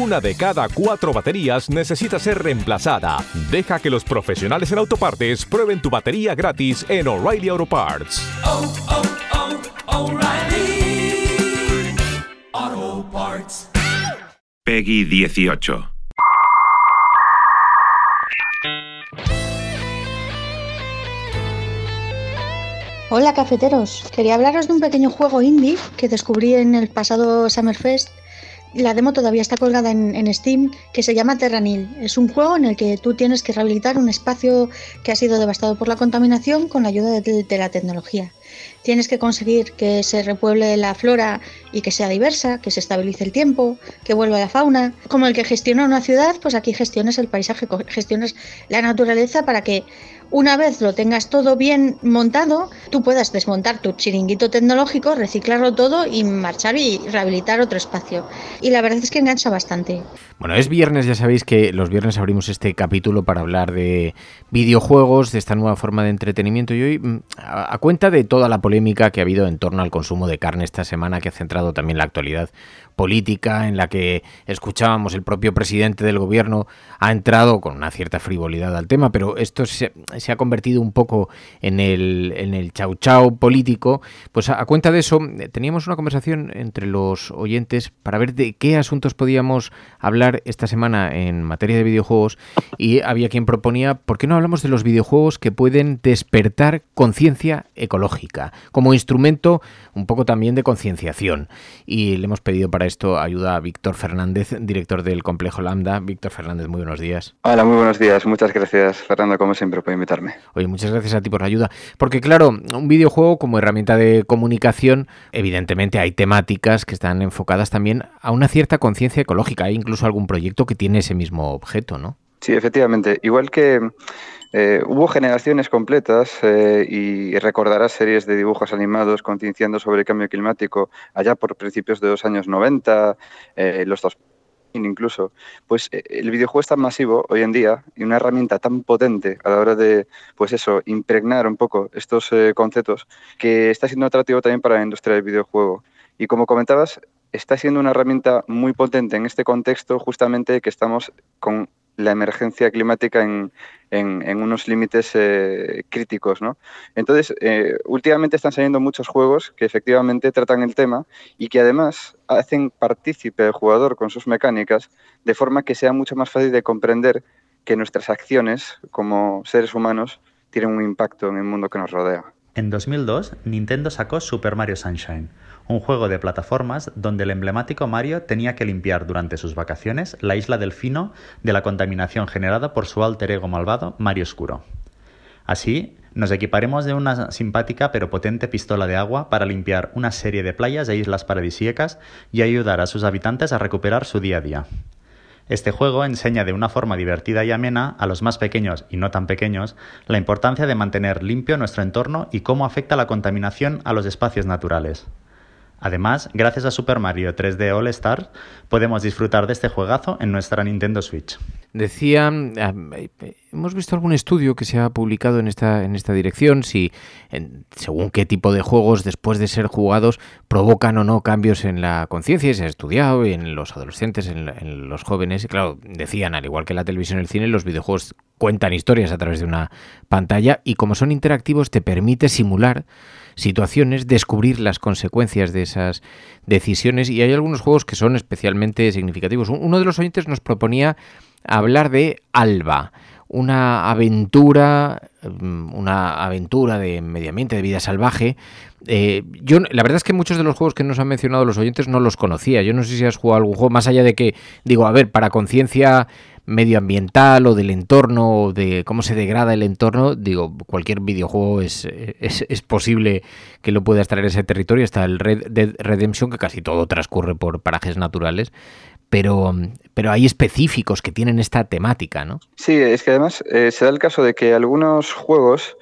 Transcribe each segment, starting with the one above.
Una de cada cuatro baterías necesita ser reemplazada. Deja que los profesionales en autopartes prueben tu batería gratis en O'Reilly Auto Parts. Oh, oh, oh, O'Reilly Auto Parts. Peggy 18. Hola cafeteros, quería hablaros de un pequeño juego indie que descubrí en el pasado Summerfest. La demo todavía está colgada en, en Steam, que se llama Terranil. Es un juego en el que tú tienes que rehabilitar un espacio que ha sido devastado por la contaminación con la ayuda de, de la tecnología. Tienes que conseguir que se repueble la flora y que sea diversa, que se estabilice el tiempo, que vuelva la fauna. Como el que gestiona una ciudad, pues aquí gestionas el paisaje, gestionas la naturaleza para que una vez lo tengas todo bien montado, tú puedas desmontar tu chiringuito tecnológico, reciclarlo todo y marchar y rehabilitar otro espacio. Y la verdad es que engancha bastante. Bueno, es viernes, ya sabéis que los viernes abrimos este capítulo para hablar de videojuegos, de esta nueva forma de entretenimiento y hoy, mm, a, cuenta de toda la polémica que ha habido en torno al consumo de carne esta semana, que ha centrado también la actualidad política, en la que escuchábamos el propio presidente del gobierno ha entrado con una cierta frivolidad al tema, pero esto se, se ha convertido un poco en el, en el chau chau político. Pues a, a cuenta de eso, teníamos una conversación entre los oyentes para ver de qué asuntos podíamos hablar esta semana en materia de videojuegos y había quien proponía, ¿por qué no hablamos de los videojuegos que pueden despertar conciencia ecológica como instrumento un poco también de concienciación? Y le hemos pedido para esto ayuda a Víctor Fernández, director del Complejo Lambda. Víctor Fernández, muy buenos días. Hola, muy buenos días. Muchas gracias, Fernando, como siempre, por invitarme. Oye, muchas gracias a ti por la ayuda. Porque claro, un videojuego como herramienta de comunicación, evidentemente hay temáticas que están enfocadas también a una cierta conciencia ecológica. Hay incluso algún proyecto que tiene ese mismo objeto, ¿no? Sí, efectivamente. Igual que eh, hubo generaciones completas eh, y recordarás series de dibujos animados concienciando sobre el cambio climático allá por principios de los años 90, eh, los dos incluso, pues eh, el videojuego es tan masivo hoy en día y una herramienta tan potente a la hora de, pues eso, impregnar un poco estos conceptos que está siendo atractivo también para la industria del videojuego. Y como comentabas, está siendo una herramienta muy potente en este contexto justamente que estamos con la emergencia climática en, en, unos límites eh, críticos. ¿no? Entonces, eh, últimamente están saliendo muchos juegos que efectivamente tratan el tema y que además hacen partícipe al jugador con sus mecánicas de forma que sea mucho más fácil de comprender que nuestras acciones como seres humanos tienen un impacto en el mundo que nos rodea. En 2002, Nintendo sacó Super Mario Sunshine, un juego de plataformas donde el emblemático Mario tenía que limpiar durante sus vacaciones la isla Delfino de la contaminación generada por su alter ego malvado Mario Oscuro. Así, nos equiparemos de una simpática pero potente pistola de agua para limpiar una serie de playas e islas paradisíacas y ayudar a sus habitantes a recuperar su día a día. Este juego enseña de una forma divertida y amena a los más pequeños y no tan pequeños la importancia de mantener limpio nuestro entorno y cómo afecta la contaminación a los espacios naturales. Además, gracias a Super Mario 3D All Stars, podemos disfrutar de este juegazo en nuestra Nintendo Switch. Decía, hemos visto algún estudio que se ha publicado en esta, en esta dirección, si en, según qué tipo de juegos después de ser jugados provocan o no cambios en la conciencia, se ha estudiado en los adolescentes, en, en, los jóvenes, y claro, decían, al igual que la televisión y el cine, los videojuegos cuentan historias a través de una pantalla y como son interactivos te permite simular situaciones, descubrir las consecuencias de esas decisiones y hay algunos juegos que son especialmente significativos. Uno de los oyentes nos proponía hablar de Alba, una aventura, una aventura de medio ambiente, de vida salvaje. Eh, yo, la verdad es que muchos de los juegos que nos han mencionado los oyentes no los conocía. Yo no sé si has jugado algún juego, más allá de que, digo, a ver, para conciencia medioambiental o del entorno o de cómo se degrada el entorno, digo, cualquier videojuego es, es, es posible que lo puedas traer ese territorio. Está el Red Dead Redemption, que casi todo transcurre por parajes naturales. pero, pero hay específicos que tienen esta temática, ¿no? Sí, es que además eh, se da el caso de que algunos juegos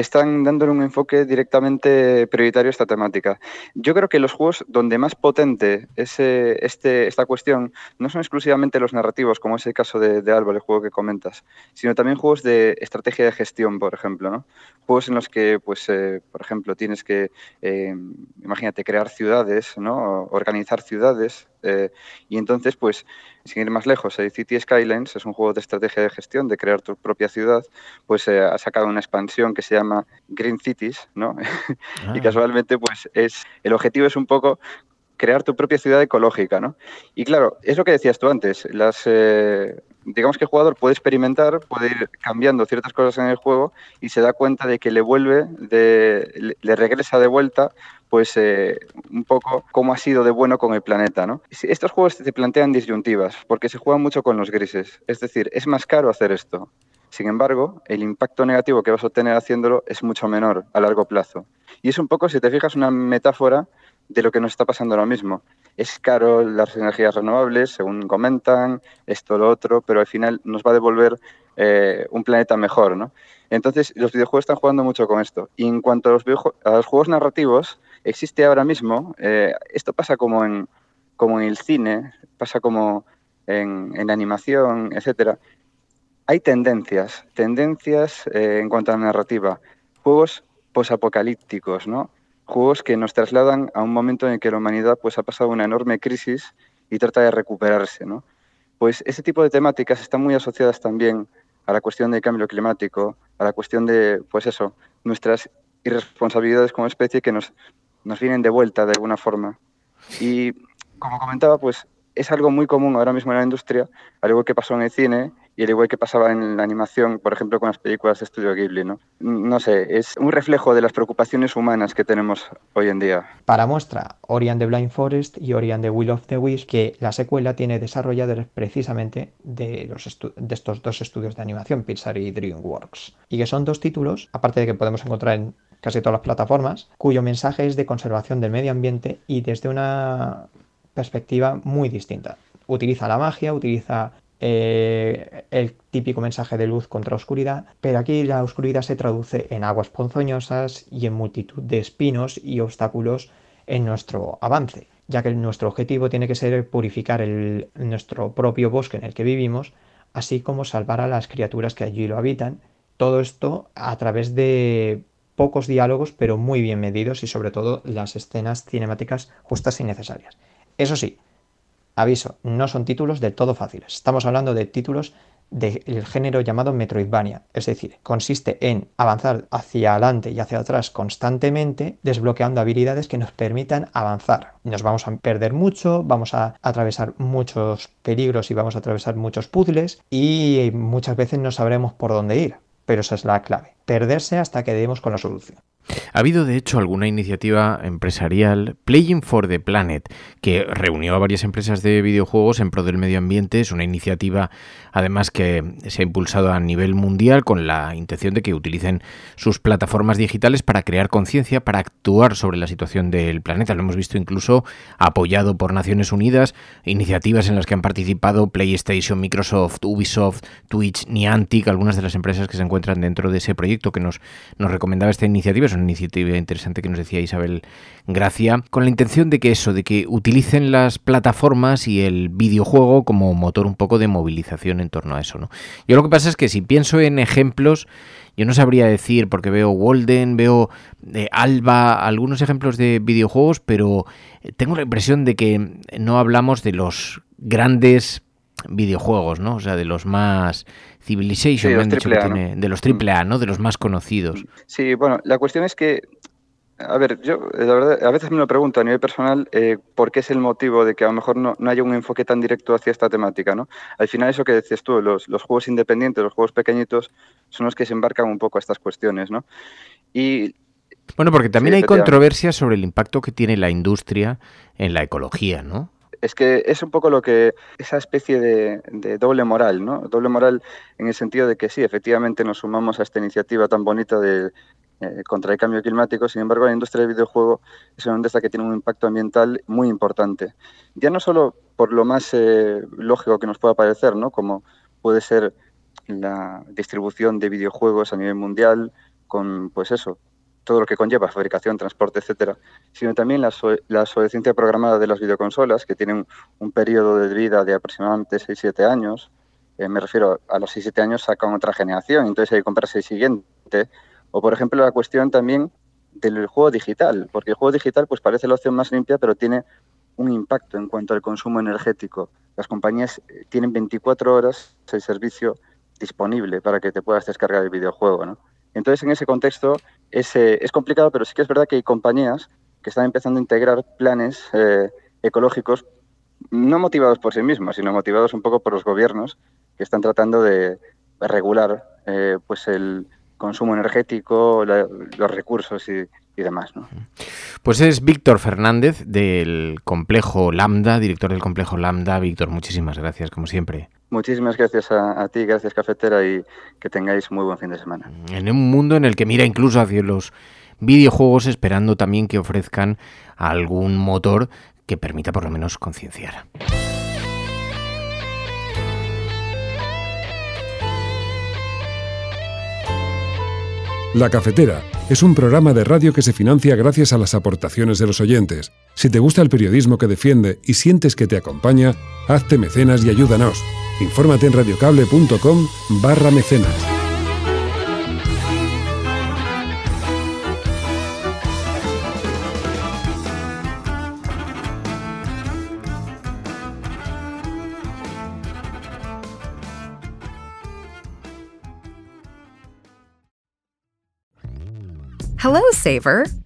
están dándole un enfoque directamente prioritario a esta temática. Yo creo que los juegos donde más potente es este, esta cuestión no son exclusivamente los narrativos, como es el caso de, de el juego que comentas, sino también juegos de estrategia de gestión, por ejemplo. ¿no? Juegos en los que, pues, eh, por ejemplo, tienes que, eh, imagínate, crear ciudades, ¿no? organizar ciudades, eh, y entonces, pues, sin ir más lejos, el City Skylines es un juego de estrategia de gestión, de crear tu propia ciudad, pues eh, ha sacado una expansión que se llama Green Cities, ¿no? y Ah. casualmente, pues, es el objetivo es un poco crear tu propia ciudad ecológica, ¿no? Y claro, es lo que decías tú antes, las, eh, digamos que el jugador puede experimentar, puede ir cambiando ciertas cosas en el juego y se da cuenta de que le vuelve, de, le, regresa de vuelta, pues eh, un poco cómo ha sido de bueno con el planeta, ¿no? Estos juegos te plantean disyuntivas, porque se juegan mucho con los grises, es decir, es más caro hacer esto. Sin embargo, el impacto negativo que vas a obtener haciéndolo es mucho menor a largo plazo. Y es un poco, si te fijas, una metáfora de lo que nos está pasando ahora mismo. Es caro las energías renovables, según comentan, esto, lo otro, pero al final nos va a devolver eh, un planeta mejor, ¿no? Entonces, los videojuegos están jugando mucho con esto. Y en cuanto a los, a juegos narrativos, existe ahora mismo, eh, esto pasa como en, como en el cine, pasa como en, en animación, etcétera. Hay tendencias, tendencias eh, en cuanto a narrativa. Juegos posapocalípticos, ¿no? Juegos que nos trasladan a un momento en el que la humanidad pues, ha pasado una enorme crisis y trata de recuperarse, ¿no? Pues ese tipo de temáticas están muy asociadas también a la cuestión del cambio climático, a la cuestión de, pues eso, nuestras irresponsabilidades como especie que nos, nos vienen de vuelta de alguna forma. Y como comentaba, pues es algo muy común ahora mismo en la industria, al igual que pasó en el cine y al igual que pasaba en la animación, por ejemplo, con las películas de estudio Ghibli, ¿no? No sé, es un reflejo de las preocupaciones humanas que tenemos hoy en día. Para muestra, Ori and the Blind Forest y Ori and the Will of the Wisp, que la secuela tiene desarrolladores precisamente de, los de estos dos estudios de animación, Pixar y DreamWorks. Y que son dos títulos, aparte de que podemos encontrar en casi todas las plataformas, cuyo mensaje es de conservación del medio ambiente y desde una perspectiva muy distinta. Utiliza la magia, utiliza eh, el típico mensaje de luz contra oscuridad, pero aquí la oscuridad se traduce en aguas ponzoñosas y en multitud de espinos y obstáculos en nuestro avance, ya que nuestro objetivo tiene que ser purificar nuestro propio bosque en el que vivimos, así como salvar a las criaturas que allí lo habitan. Todo esto a través de pocos diálogos, pero muy bien medidos y sobre todo las escenas cinemáticas justas y necesarias. Eso sí, aviso, no son títulos del todo fáciles. Estamos hablando de títulos del género llamado Metroidvania, es decir, consiste en avanzar hacia adelante y hacia atrás constantemente, desbloqueando habilidades que nos permitan avanzar. Nos vamos a perder mucho, vamos a atravesar muchos peligros y vamos a atravesar muchos puzzles y muchas veces no sabremos por dónde ir, pero esa es la clave, perderse hasta que demos con la solución. Ha habido, de hecho, alguna iniciativa empresarial, Playing for the Planet, que reunió a varias empresas de videojuegos en pro del medio ambiente. Es una iniciativa, además, que se ha impulsado a nivel mundial con la intención de que utilicen sus plataformas digitales para crear conciencia, para actuar sobre la situación del planeta. Lo hemos visto incluso apoyado por Naciones Unidas, iniciativas en las que han participado PlayStation, Microsoft, Ubisoft, Twitch, Niantic, algunas de las empresas que se encuentran dentro de ese proyecto que nos, nos recomendaba esta iniciativa. Una iniciativa interesante que nos decía Isabel Gracia, con la intención de que eso, de que utilicen las plataformas y el videojuego como motor un poco de movilización en torno a eso, ¿no? Yo lo que pasa es que si pienso en ejemplos, yo no sabría decir, porque veo Walden, veo eh, Alba, algunos ejemplos de videojuegos, pero eh, tengo la impresión de que no hablamos de los grandes videojuegos, ¿no? O sea, de los más Civilization, Sí, me los han dicho que triple A, ¿no? tiene, de los triple A, ¿no? De los más conocidos. Sí, bueno, la cuestión es que, a ver, yo eh, la verdad, a veces me lo pregunto a nivel personal, eh, ¿por qué es el motivo de que a lo mejor no, no haya un enfoque tan directo hacia esta temática, ¿no? Al final eso que decías tú, los, los juegos independientes, los juegos pequeñitos, son los que se embarcan un poco a estas cuestiones, ¿no? Y Bueno, porque también Sí, hay efectivamente. controversia sobre el impacto que tiene la industria en la ecología, ¿no? Es que es un poco lo que, esa especie de, doble moral, ¿no? Doble moral en el sentido de que sí, efectivamente nos sumamos a esta iniciativa tan bonita de eh, contra el cambio climático. Sin embargo, la industria del videojuego es una industria que tiene un impacto ambiental muy importante. Ya no solo por lo más eh, lógico que nos pueda parecer, ¿no? como puede ser la distribución de videojuegos a nivel mundial, con pues eso, todo lo que conlleva, fabricación, transporte, etcétera, sino también la, la obsolescencia programada de las videoconsolas, que tienen un periodo de vida de aproximadamente 6-7 años. Eh, me refiero a los 6-7 años sacan otra generación, entonces hay que comprarse el siguiente o, por ejemplo, la cuestión también del juego digital, porque el juego digital pues parece la opción más limpia, pero tiene un impacto en cuanto al consumo energético. Las compañías eh, tienen 24 horas el servicio disponible para que te puedas descargar el videojuego. ¿no? Entonces, en ese contexto es, eh, es, complicado, pero sí que es verdad que hay compañías que están empezando a integrar planes eh, ecológicos no motivados por sí mismos, sino motivados un poco por los gobiernos que están tratando de regular pues el, consumo energético, los recursos y, demás. ¿no? Pues es Víctor Fernández del complejo Lambda, director del complejo Lambda. Víctor, muchísimas gracias, como siempre. Muchísimas gracias a, a, ti, gracias Cafetera y que tengáis muy buen fin de semana. En un mundo en el que mira incluso hacia los videojuegos esperando también que ofrezcan algún motor que permita por lo menos concienciar. La Cafetera es un programa de radio que se financia gracias a las aportaciones de los oyentes. Si te gusta el periodismo que defiende y sientes que te acompaña, hazte mecenas y ayúdanos. Infórmate en radiocable.com barra mecenas. Hello, Saver.